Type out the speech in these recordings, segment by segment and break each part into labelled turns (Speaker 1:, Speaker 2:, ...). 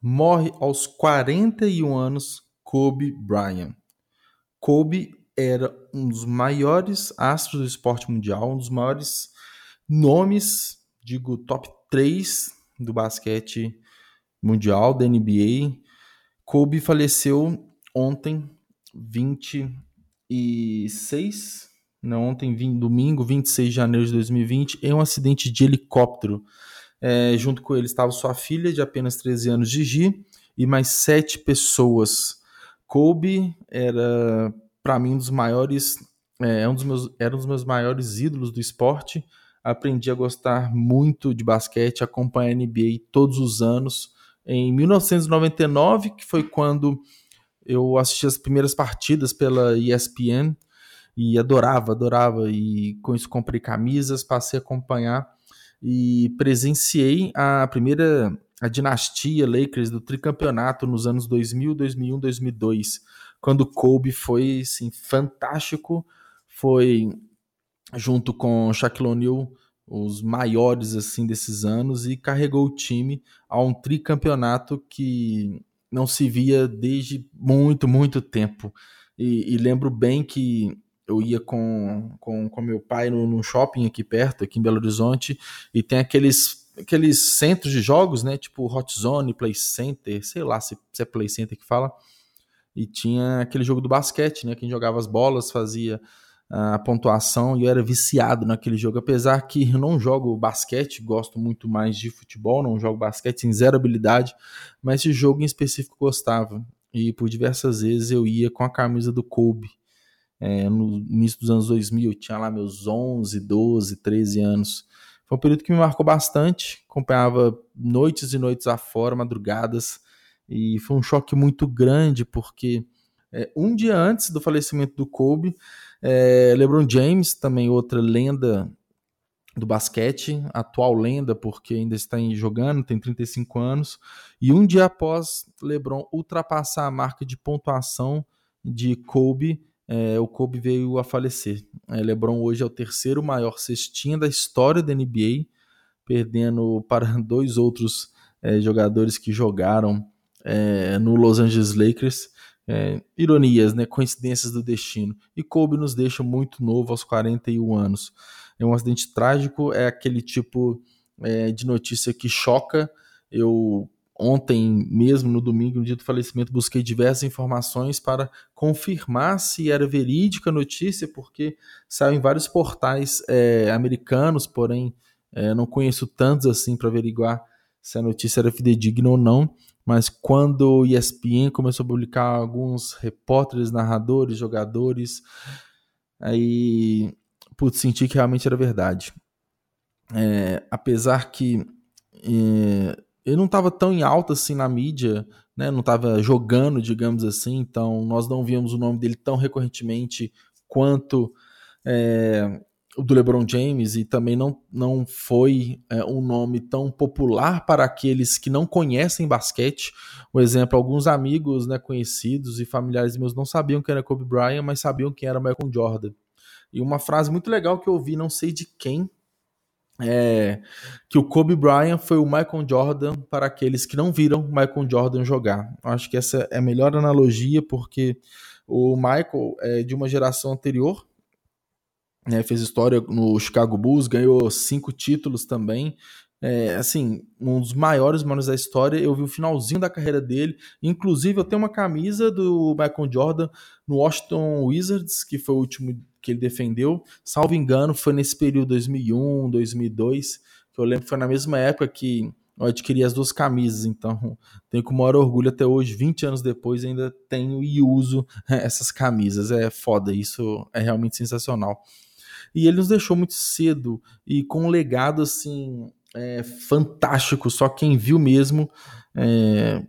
Speaker 1: Morre aos 41 anos Kobe Bryant. Kobe era um dos maiores astros do esporte mundial, um dos maiores nomes, digo, top 3 do basquete mundial, da NBA. Kobe faleceu ontem, 26, não, ontem, domingo, 26 de janeiro de 2020, em um acidente de helicóptero. É, junto com ele estava sua filha, de apenas 13 anos, Gigi, e mais sete pessoas. Kobe era, para mim, um dos maiores, é, um dos meus, era um dos meus maiores ídolos do esporte. Aprendi a gostar muito de basquete, acompanhar a NBA todos os anos. Em 1999, que foi quando eu assisti as primeiras partidas pela ESPN e adorava, adorava. E com isso comprei camisas, passei a acompanhar e presenciei a primeira a dinastia Lakers do tricampeonato nos anos 2000, 2001, 2002, quando Kobe foi assim, fantástico, foi junto com Shaquille O'Neal os maiores assim desses anos e carregou o time a um tricampeonato que não se via desde muito, muito tempo. E, e lembro bem que eu ia com, com, com meu pai no, no, shopping aqui perto, aqui em Belo Horizonte, e tem aqueles, aqueles centros de jogos, né? Tipo Hot Zone, Play Center, sei lá se, se é Play Center que fala. E tinha aquele jogo do basquete, né? Quem jogava as bolas fazia a pontuação e eu era viciado naquele jogo. Apesar que eu não jogo basquete, gosto muito mais de futebol, não jogo basquete, sem zero habilidade, mas esse jogo em específico gostava. E por diversas vezes eu ia com a camisa do Kobe é, no início dos anos 2000, eu tinha lá meus 11, 12, 13 anos. Foi um período que me marcou bastante, acompanhava noites e noites afora, madrugadas, e foi um choque muito grande, porque é, um dia antes do falecimento do Kobe, é, LeBron James, também outra lenda do basquete, atual lenda, porque ainda está jogando, tem 35 anos, e um dia após LeBron ultrapassar a marca de pontuação de Kobe, é, o Kobe veio a falecer. É, LeBron hoje é o terceiro maior cestinha da história da NBA, perdendo para dois outros é, jogadores que jogaram é, no Los Angeles Lakers. É, ironias, né, coincidências do destino. E Kobe nos deixa muito novo, aos 41 anos. É um acidente trágico, é aquele tipo é, de notícia que choca. Eu Ontem mesmo, no domingo, no dia do falecimento, busquei diversas informações para confirmar se era verídica a notícia, porque saiu em vários portais é, americanos, porém é, não conheço tantos assim para averiguar se a notícia era fidedigna ou não. Mas quando o ESPN começou a publicar alguns repórteres, narradores, jogadores, aí putz, senti que realmente era verdade. É, apesar que é, ele não estava tão em alta assim na mídia, né? Não estava jogando, digamos assim. Então nós não víamos o nome dele tão recorrentemente quanto é, o do LeBron James e também não, não foi é, um nome tão popular para aqueles que não conhecem basquete. Por exemplo, alguns amigos né, conhecidos e familiares meus não sabiam quem era Kobe Bryant, mas sabiam quem era Michael Jordan. E uma frase muito legal que eu ouvi, não sei de quem, é, que o Kobe Bryant foi o Michael Jordan para aqueles que não viram Michael Jordan jogar. Acho que essa é a melhor analogia, porque o Michael é de uma geração anterior, né, fez história no Chicago Bulls, ganhou cinco títulos também. É, assim, um dos maiores manos da história. Eu vi o finalzinho da carreira dele. Inclusive, eu tenho uma camisa do Michael Jordan no Washington Wizards, que foi o último que ele defendeu. Salvo engano, foi nesse período 2001, 2002, que eu lembro que foi na mesma época que eu adquiri as duas camisas, então tenho com o maior orgulho até hoje, 20 anos depois, ainda tenho e uso essas camisas. É foda, isso é realmente sensacional. E ele nos deixou muito cedo e com um legado assim é, fantástico, só quem viu mesmo é,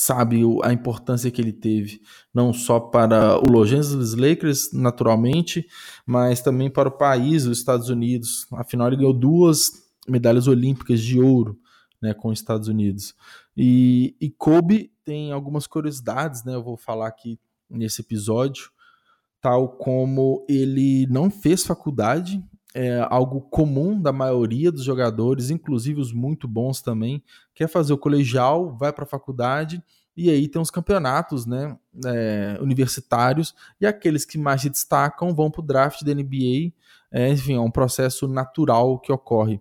Speaker 1: sabe a importância que ele teve, não só para o Los Angeles Lakers, naturalmente, mas também para o país, os Estados Unidos. Afinal, ele ganhou duas medalhas olímpicas de ouro né, com os Estados Unidos. E, e Kobe tem algumas curiosidades, né, eu vou falar aqui nesse episódio, tal como ele não fez faculdade, é algo comum da maioria dos jogadores, inclusive os muito bons também, quer fazer o colegial, vai para a faculdade e aí tem os campeonatos né, é, universitários e aqueles que mais se destacam vão para o draft da NBA. É, enfim, é um processo natural que ocorre.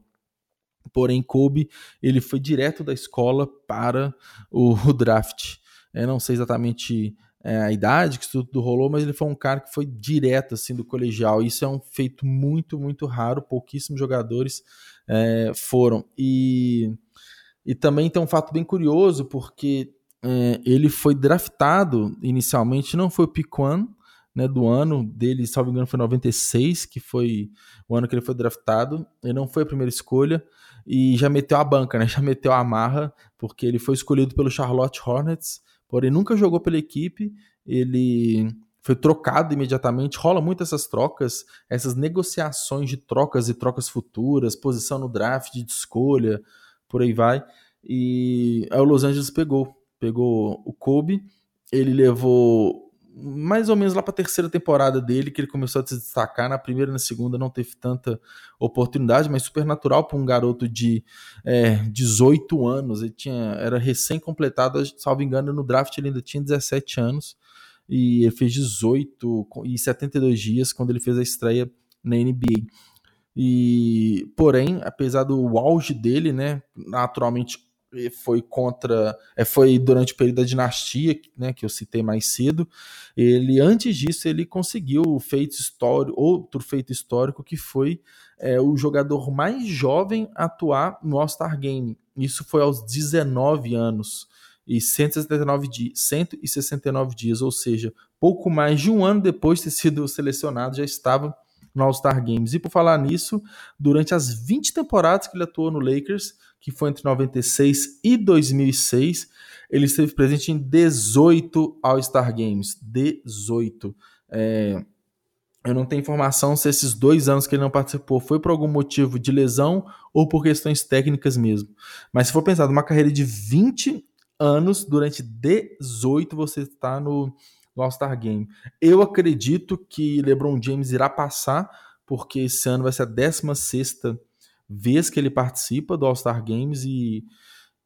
Speaker 1: Porém, Kobe ele foi direto da escola para o, o draft. É, não sei exatamente é, a idade que isso tudo rolou, mas ele foi um cara que foi direto assim do colegial. Isso é um feito muito, muito raro. Pouquíssimos jogadores é, foram. E, e também tem um fato bem curioso, porque é, ele foi draftado inicialmente, não foi o one, né, do ano dele, salvo engano, foi 96, que foi o ano que ele foi draftado. Ele não foi a primeira escolha e já meteu a banca, né? Já meteu a marra, porque ele foi escolhido pelo Charlotte Hornets porém nunca jogou pela equipe, ele foi trocado imediatamente. Rola muito essas trocas, essas negociações de trocas e trocas futuras, posição no draft de escolha, por aí vai. E aí o Los Angeles pegou, pegou o Kobe, ele levou mais ou menos lá para a terceira temporada dele, que ele começou a se destacar. Na primeira e na segunda não teve tanta oportunidade, mas super natural para um garoto de é, 18 anos. Ele tinha, era recém-completado, salvo engano, no draft ele ainda tinha 17 anos. E ele fez 18 e 72 dias quando ele fez a estreia na NBA. E, porém, apesar do auge dele, né, naturalmente foi contra, é, foi durante o período da dinastia, né, que eu citei mais cedo. Ele antes disso ele conseguiu o feito histórico, outro feito histórico que foi é, o jogador mais jovem a atuar no All-Star Game. Isso foi aos 19 anos e 169 dias, 169 dias, ou seja, pouco mais de um ano depois de ter sido selecionado, já estava no All-Star Games. E por falar nisso, durante as 20 temporadas que ele atuou no Lakers, que foi entre 96 e 2006, ele esteve presente em 18 All-Star Games. 18. É, eu não tenho informação se esses dois anos que ele não participou foi por algum motivo de lesão ou por questões técnicas mesmo. Mas se for pensar numa carreira de 20 anos, durante 18 você está no, no All-Star Game. Eu acredito que LeBron James irá passar, porque esse ano vai ser a 16 vez que ele participa do All-Star Games e,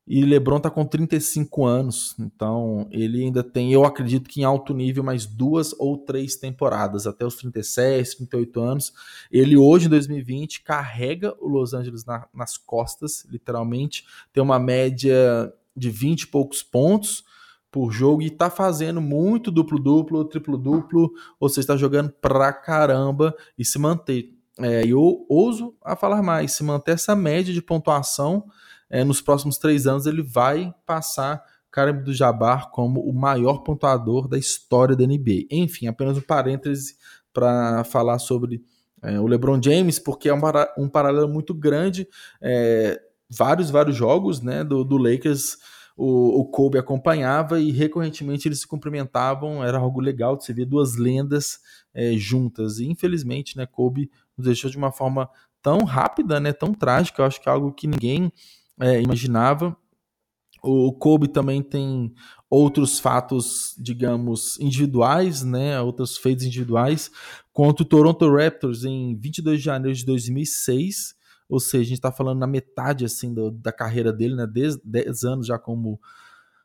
Speaker 1: e LeBron tá com 35 anos, então ele ainda tem, eu acredito que em alto nível, mais duas ou três temporadas, até os 37, 38 anos. Ele hoje, em 2020, carrega o Los Angeles na, nas costas, literalmente, tem uma média de 20 e poucos pontos, por jogo e tá fazendo muito duplo-duplo, triplo-duplo, ou seja, está jogando pra caramba e se manter. É, eu ouso a falar mais, se manter essa média de pontuação é, nos próximos três anos, ele vai passar Karim do Jabbar como o maior pontuador da história da NBA. Enfim, apenas um parêntese para falar sobre é, o LeBron James, porque é um, um paralelo muito grande. É, vários, vários jogos né, do, do Lakers o, o Kobe acompanhava e recorrentemente eles se cumprimentavam, era algo legal de se ver duas lendas é, juntas. E infelizmente, né, Kobe nos deixou de uma forma tão rápida, né, tão trágica, eu acho que é algo que ninguém é, imaginava. O Kobe também tem outros fatos, digamos, individuais, né, outros feitos individuais, contra o Toronto Raptors em 22 de janeiro de 2006, ou seja, a gente está falando na metade assim do, da carreira dele, né? 10, 10 anos já como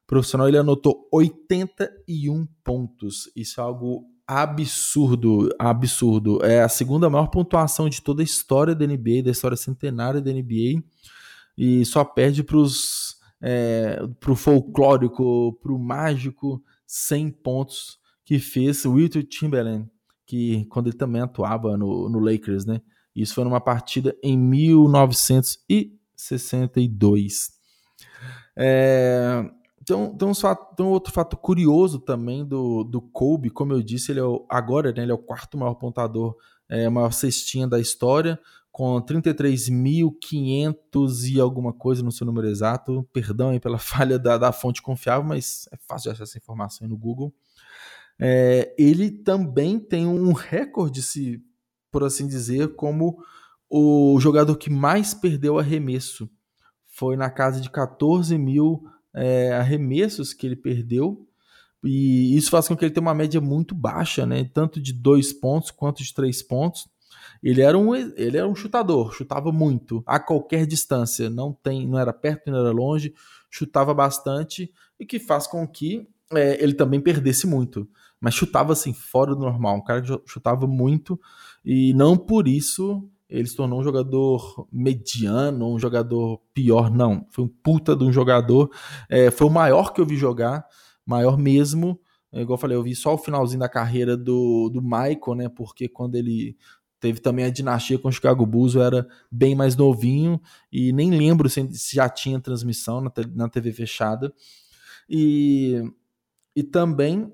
Speaker 1: profissional, ele anotou 81 pontos. Isso é algo absurdo, absurdo. É a segunda maior pontuação de toda a história da NBA, da história centenária da NBA, e só perde para os é, pro folclórico, pro mágico 100 pontos que fez o Wilton Timberland, que quando ele também atuava no, no Lakers, né? Isso foi numa partida em 1962. É, então, tem, um fato, tem um outro fato curioso também do, do Kobe, como eu disse, ele é o, agora né, ele é o quarto maior pontador, é, maior cestinha da história, com 33.500 e alguma coisa, no seu número exato. Perdão aí pela falha da, da fonte confiável, mas é fácil de achar essa informação aí no Google. É, ele também tem um recorde, se por assim dizer, como o jogador que mais perdeu arremesso. Foi na casa de 14 mil é, arremessos que ele perdeu. E isso faz com que ele tenha uma média muito baixa, né? tanto de dois pontos quanto de três pontos. Ele era um, ele era um chutador, chutava muito, a qualquer distância, não tem, não era perto, não era longe, chutava bastante e que faz com que é, ele também perdesse muito. Mas chutava assim, fora do normal, um cara que chutava muito e não por isso ele se tornou um jogador mediano, um jogador pior, não. Foi um puta de um jogador. É, foi o maior que eu vi jogar, maior mesmo. É, igual eu falei, eu vi só o finalzinho da carreira do, do Michael, né? Porque quando ele teve também a dinastia com o Chicago Bulls, eu era bem mais novinho e nem lembro se, se já tinha transmissão na, na TV fechada. E, e também,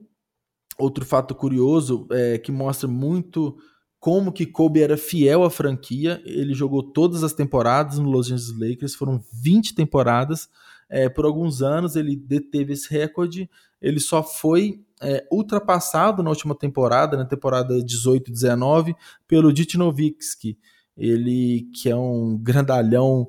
Speaker 1: outro fato curioso é, que mostra muito como que Kobe era fiel à franquia. Ele jogou todas as temporadas no Los Angeles Lakers, foram 20 temporadas. É, por alguns anos ele deteve esse recorde. Ele só foi é, ultrapassado na última temporada, na temporada 18-19, pelo Dite Nowitzki. Ele que é um grandalhão,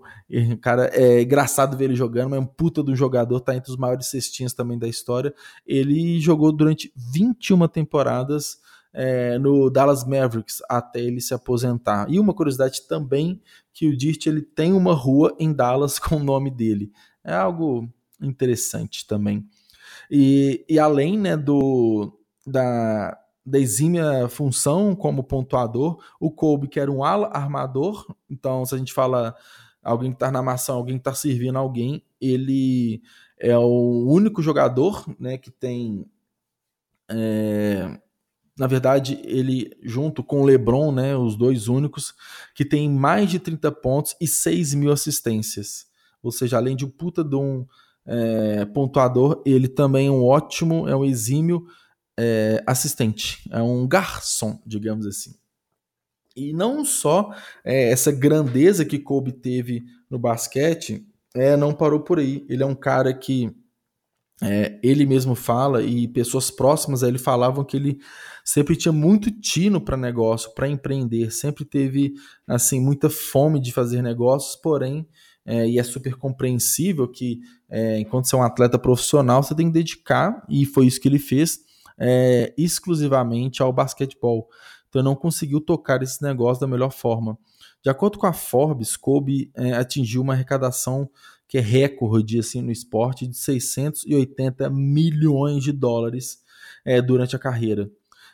Speaker 1: cara, é engraçado ver ele jogando, mas é um puta de um jogador, tá entre os maiores cestinhas também da história. Ele jogou durante 21 temporadas é, no Dallas Mavericks até ele se aposentar. E uma curiosidade também que o Dirt ele tem uma rua em Dallas com o nome dele. É algo interessante também. E, e além né, do, da, da exímia função como pontuador, o Kobe, que era um ala armador, então se a gente fala alguém que está na armação, alguém que está servindo alguém, ele é o único jogador né, que tem é, na verdade, ele, junto com o LeBron, né, os dois únicos, que tem mais de 30 pontos e 6 mil assistências. Ou seja, além de um puta de um é, pontuador, ele também é um ótimo, é um exímio é, assistente. É um garçom, digamos assim. E não só é, essa grandeza que Kobe teve no basquete, é, não parou por aí. Ele é um cara que é, ele mesmo fala e pessoas próximas a ele falavam que ele sempre tinha muito tino para negócio, para empreender, sempre teve assim muita fome de fazer negócios, porém é, e é super compreensível que é, enquanto você é um atleta profissional você tem que dedicar e foi isso que ele fez é, exclusivamente ao basquetebol. Então não conseguiu tocar esse negócio da melhor forma. De acordo com a Forbes, Kobe é, atingiu uma arrecadação que é recorde assim, no esporte, de 680 milhões de dólares é, durante a carreira.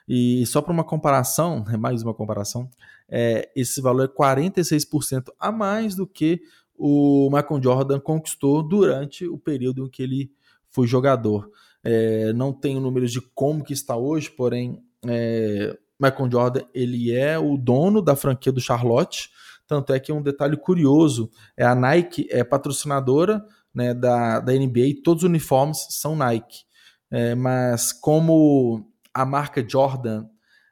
Speaker 1: E só para uma comparação, é mais uma comparação, é, esse valor é 46% a mais do que o Michael Jordan conquistou durante o período em que ele foi jogador. É, não tenho números de como que está hoje, porém é, Michael Jordan ele é o dono da franquia do Charlotte, tanto é que um detalhe curioso é a Nike é patrocinadora né, da, da NBA e todos os uniformes são Nike. É, mas como a marca Jordan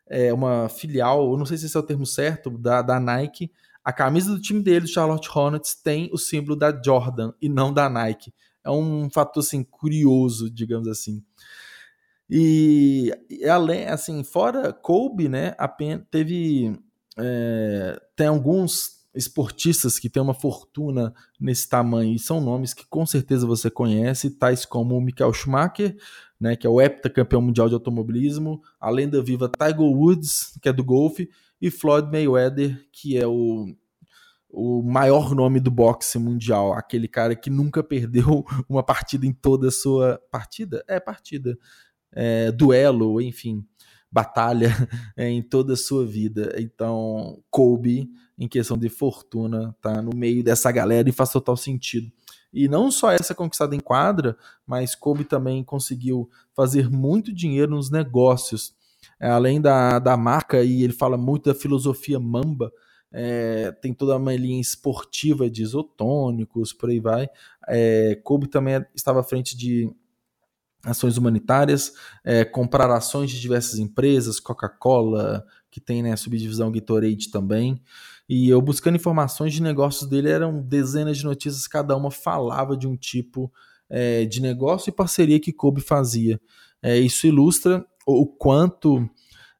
Speaker 1: é uma filial, eu não sei se esse é o termo certo, da, da Nike, a camisa do time dele, Charlotte Hornets, tem o símbolo da Jordan e não da Nike. É um fator assim, curioso, digamos assim. E, e além, assim, fora Kobe, né, apenas, teve é, tem alguns esportistas que têm uma fortuna nesse tamanho e são nomes que com certeza você conhece, tais como o Michael Schumacher, né, que é o heptacampeão mundial de automobilismo, a lenda viva Tiger Woods, que é do golfe, e Floyd Mayweather, que é o, o maior nome do boxe mundial, aquele cara que nunca perdeu uma partida em toda a sua partida, é partida, é, duelo, enfim, batalha em toda a sua vida. Então, Kobe, em questão de fortuna, tá no meio dessa galera e faz total sentido. E não só essa conquistada em quadra, mas Kobe também conseguiu fazer muito dinheiro nos negócios. É, além da, da marca, e ele fala muito da filosofia Mamba, é, tem toda uma linha esportiva de isotônicos, por aí vai. É, Kobe também estava à frente de ações humanitárias, é, comprar ações de diversas empresas, Coca-Cola, que tem né, a subdivisão Gatorade também. E eu buscando informações de negócios dele, eram dezenas de notícias, cada uma falava de um tipo é, de negócio e parceria que Kobe fazia. É, isso ilustra o quanto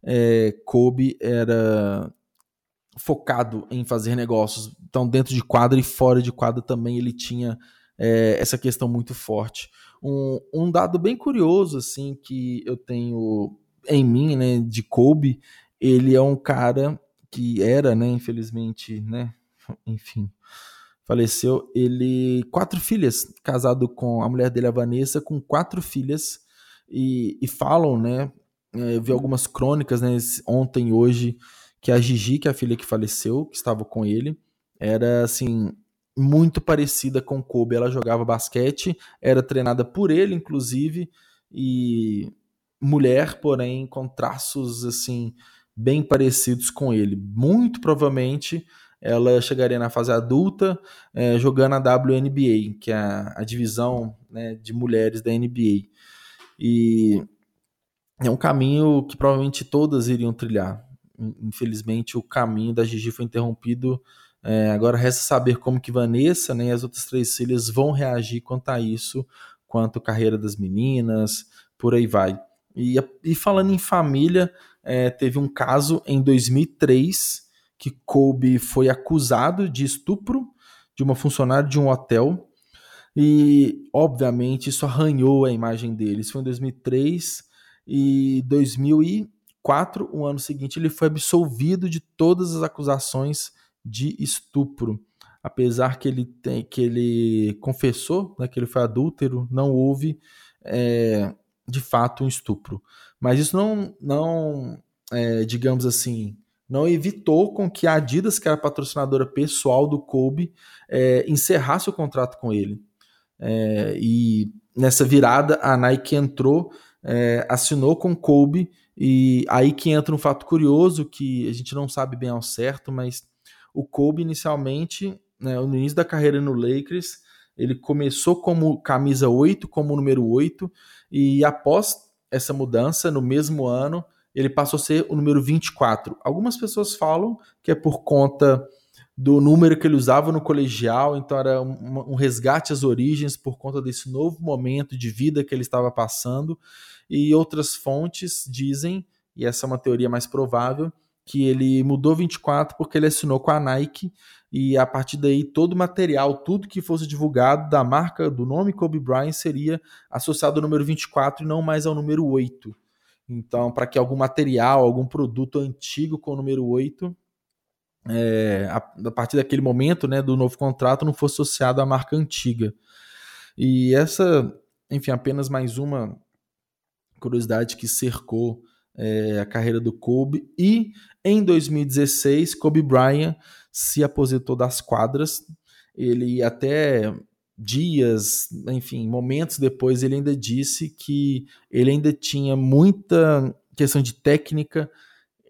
Speaker 1: é, Kobe era focado em fazer negócios. Então, dentro de quadra e fora de quadra também ele tinha é, essa questão muito forte. Um, um dado bem curioso, assim, que eu tenho em mim, né, de Kobe, ele é um cara que era, né, infelizmente, né, enfim, faleceu, ele quatro filhas, casado com a mulher dele, a Vanessa, com quatro filhas e, e falam, né, é, eu vi algumas crônicas, né, ontem hoje, que a Gigi, que é a filha que faleceu, que estava com ele, era assim muito parecida com Kobe. Ela jogava basquete, era treinada por ele, inclusive, e mulher, porém com traços assim bem parecidos com ele. Muito provavelmente ela chegaria na fase adulta é, jogando a WNBA, que é a, a divisão né, de mulheres da NBA. E é um caminho que provavelmente todas iriam trilhar. Infelizmente, o caminho da Gigi foi interrompido. É, agora resta saber como que Vanessa né, e as outras três filhas vão reagir quanto a isso, quanto a carreira das meninas, por aí vai. E, e falando em família, é, teve um caso em 2003 que Kobe foi acusado de estupro de uma funcionária de um hotel e, obviamente, isso arranhou a imagem dele. Isso foi em 2003 e 2004, o ano seguinte, ele foi absolvido de todas as acusações de estupro. Apesar que ele, tem, que ele confessou né, que ele foi adúltero, não houve é, de fato um estupro. Mas isso não, não é, digamos assim, não evitou com que a Adidas, que era patrocinadora pessoal do Kobe, é, encerrasse o contrato com ele. É, e nessa virada, a Nike entrou, é, assinou com Kobe, e aí que entra um fato curioso que a gente não sabe bem ao certo, mas o Kobe inicialmente, né, no início da carreira no Lakers, ele começou como camisa 8, como número 8, e após essa mudança, no mesmo ano, ele passou a ser o número 24. Algumas pessoas falam que é por conta do número que ele usava no colegial, então era um, um, resgate às origens por conta desse novo momento de vida que ele estava passando. E outras fontes dizem, e essa é uma teoria mais provável, que ele mudou 24 porque ele assinou com a Nike e a partir daí todo o material, tudo que fosse divulgado da marca, do nome Kobe Bryant seria associado ao número 24 e não mais ao número 8. Então, para que algum material, algum produto antigo com o número 8, é, a, a, partir daquele momento né, do novo contrato, não fosse associado à marca antiga. E essa, enfim, apenas mais uma curiosidade que cercou é, a carreira do Kobe. E em 2016, Kobe Bryant se aposentou das quadras. Ele até dias, enfim, momentos depois, ele ainda disse que ele ainda tinha muita questão de técnica,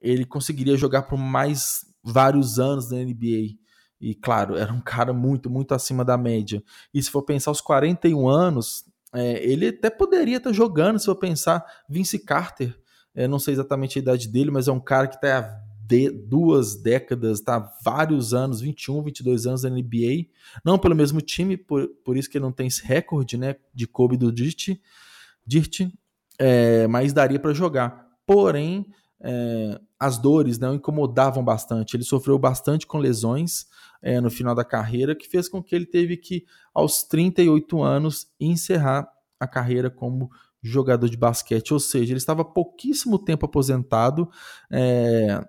Speaker 1: ele conseguiria jogar por mais vários anos na NBA. E claro, era um cara muito, muito acima da média. E se for pensar os 41 anos, é, ele até poderia estar jogando, se for pensar, Vince Carter, é, não sei exatamente a idade dele, mas é um cara que está de duas décadas, tá vários anos, 21, 22 anos na NBA, não pelo mesmo time, por, por isso que ele não tem esse recorde, né, de Kobe do Dirt, Dirt é, mas daria para jogar. Porém, é, as dores não né, incomodavam bastante. Ele sofreu bastante com lesões é, no final da carreira, que fez com que ele teve que, aos 38 anos, encerrar a carreira como jogador de basquete. Ou seja, ele estava pouquíssimo tempo aposentado. É,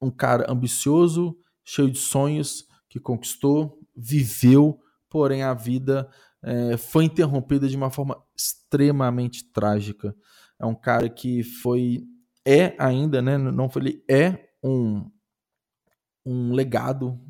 Speaker 1: um cara ambicioso, cheio de sonhos, que conquistou, viveu, porém a vida é, foi interrompida de uma forma extremamente trágica. É um cara que foi, é ainda, né? Não foi, ele é um, um legado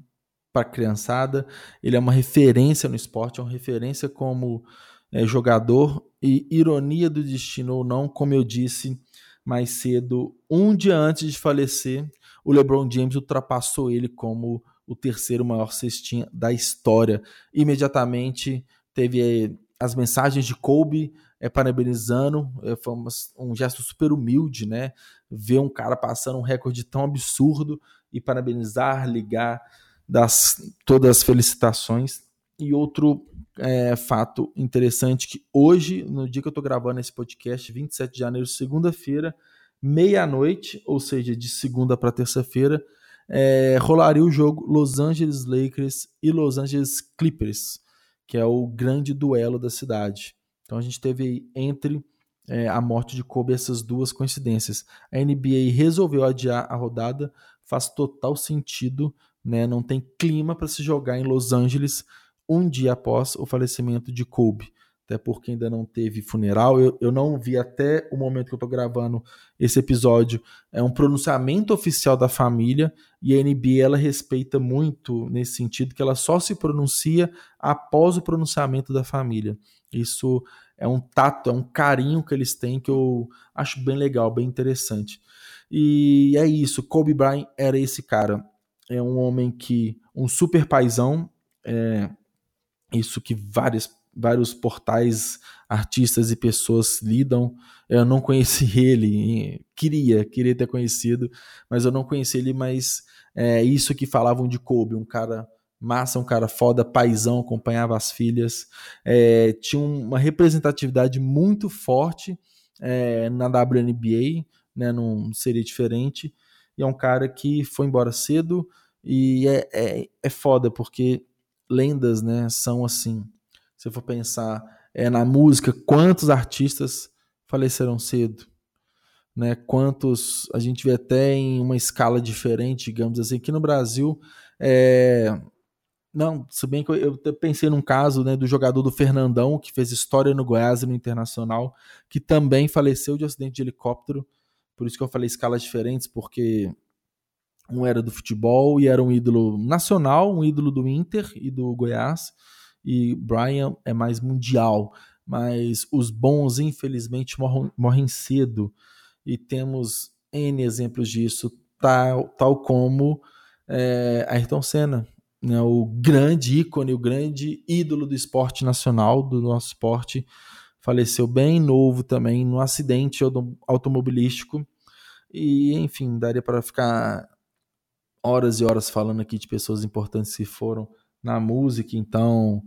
Speaker 1: para a criançada. Ele é uma referência no esporte, é uma referência como é, jogador e ironia do destino ou não, como eu disse mais cedo, um dia antes de falecer, o LeBron James ultrapassou ele como o terceiro maior cestinha da história. Imediatamente teve eh, as mensagens de Kobe é, parabenizando, é, foi um gesto super humilde, né? Ver um cara passando um recorde tão absurdo e parabenizar, ligar, das todas as felicitações. E outro é, fato interessante que hoje, no dia que eu estou gravando esse podcast, 27 de janeiro, segunda-feira, meia-noite, ou seja, de segunda para terça-feira, é, rolaria o jogo Los Angeles Lakers e Los Angeles Clippers, que é o grande duelo da cidade. Então a gente teve entre é, a morte de Kobe essas duas coincidências. A NBA resolveu adiar a rodada, faz total sentido, né? Não tem clima para se jogar em Los Angeles um dia após o falecimento de Kobe até porque ainda não teve funeral. Eu, eu não vi até o momento que eu estou gravando esse episódio é um pronunciamento oficial da família e a NBA ela respeita muito nesse sentido que ela só se pronuncia após o pronunciamento da família. Isso é um tato, é um carinho que eles têm que eu acho bem legal, bem interessante. E é isso, Kobe Bryant era esse cara. É um homem que um super paizão, é isso que várias vários portais, artistas e pessoas lidam. Eu não conheci ele, queria, queria ter conhecido, mas eu não conheci ele, mas é isso que falavam de Kobe, um cara massa, um cara foda, paizão, acompanhava as filhas, é, tinha uma representatividade muito forte é, na WNBA, né, não seria diferente, e é um cara que foi embora cedo, e é, é, é foda, porque lendas, né, são assim, se for pensar é, na música, quantos artistas faleceram cedo? Né? Quantos a gente vê até em uma escala diferente, digamos assim. Aqui no Brasil, é... não, se bem que eu, eu pensei num caso né, do jogador do Fernandão, que fez história no Goiás e no Internacional, que também faleceu de acidente de helicóptero. Por isso que eu falei escalas diferentes, porque um era do futebol e era um ídolo nacional, um ídolo do Inter e do Goiás. E Brian é mais mundial, mas os bons, infelizmente, morram, morrem cedo. E temos N exemplos disso, tal, tal como é, Ayrton Senna, né, o grande ícone, o grande ídolo do esporte nacional, do nosso esporte, faleceu bem novo também, num acidente automobilístico. E, enfim, daria para ficar horas e horas falando aqui de pessoas importantes que foram na música, então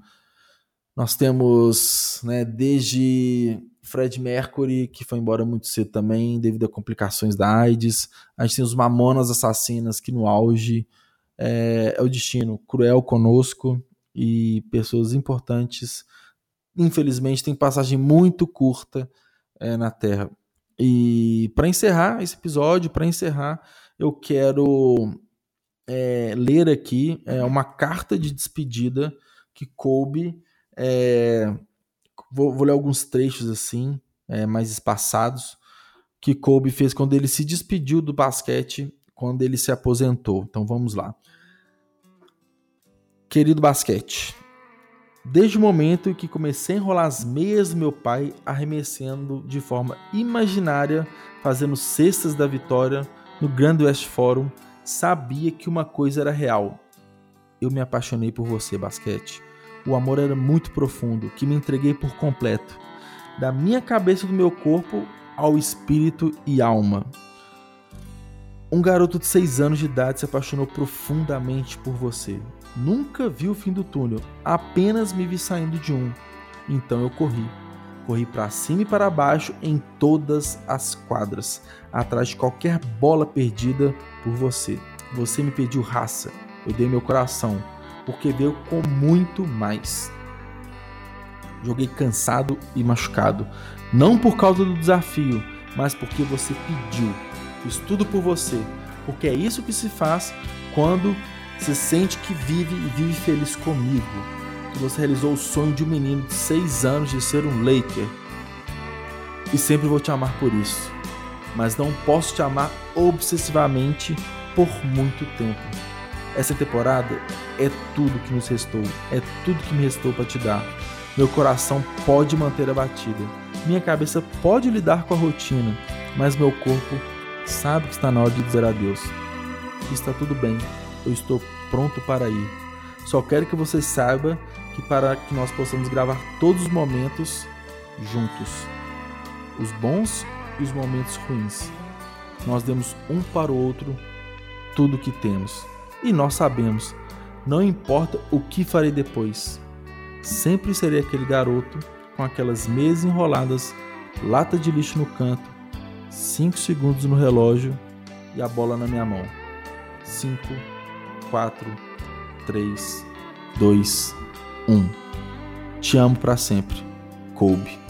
Speaker 1: nós temos né, desde Fred Mercury, que foi embora muito cedo também, devido a complicações da AIDS. A gente tem os Mamonas Assassinas, que no auge é, é o destino cruel conosco e pessoas importantes. Infelizmente, tem passagem muito curta é, na Terra. E para encerrar esse episódio, para encerrar, eu quero é, ler aqui é, uma carta de despedida que coube. É, vou, vou, ler alguns trechos assim, é, mais espaçados, que Kobe fez quando ele se despediu do basquete, quando ele se aposentou. Então vamos lá. Querido basquete, desde o momento em que comecei a enrolar as meias do meu pai, arremessando de forma imaginária, fazendo cestas da vitória no Grand West Forum, sabia que uma coisa era real. Eu me apaixonei por você, basquete. O amor era muito profundo, que me entreguei por completo, da minha cabeça do meu corpo ao espírito e alma. Um garoto de 6 anos de idade se apaixonou profundamente por você. Nunca vi o fim do túnel, apenas me vi saindo de um. Então eu corri. Corri para cima e para baixo em todas as quadras, atrás de qualquer bola perdida por você. Você me pediu raça, eu dei meu coração, porque veio com muito mais. Joguei cansado e machucado, não por causa do desafio, mas porque você pediu. Fiz tudo por você, porque é isso que se faz quando se sente que vive e vive feliz comigo que você realizou o sonho de um menino de 6 anos de ser um Laker. E sempre vou te amar por isso. Mas não posso te amar obsessivamente por muito tempo. Essa temporada é tudo que nos restou, é tudo que me restou para te dar. Meu coração pode manter a batida, minha cabeça pode lidar com a rotina, mas meu corpo sabe que está na hora de dizer adeus. Está tudo bem, eu estou pronto para ir. Só quero que você saiba que para que nós possamos gravar todos os momentos juntos, os bons e os momentos ruins. Nós demos um para o outro tudo o que temos. E nós sabemos, não importa o que farei depois, sempre serei aquele garoto com aquelas meias enroladas, lata de lixo no canto, 5 segundos no relógio e a bola na minha mão. 5, 4, 3, 2, 1. Te amo para sempre. Kobe.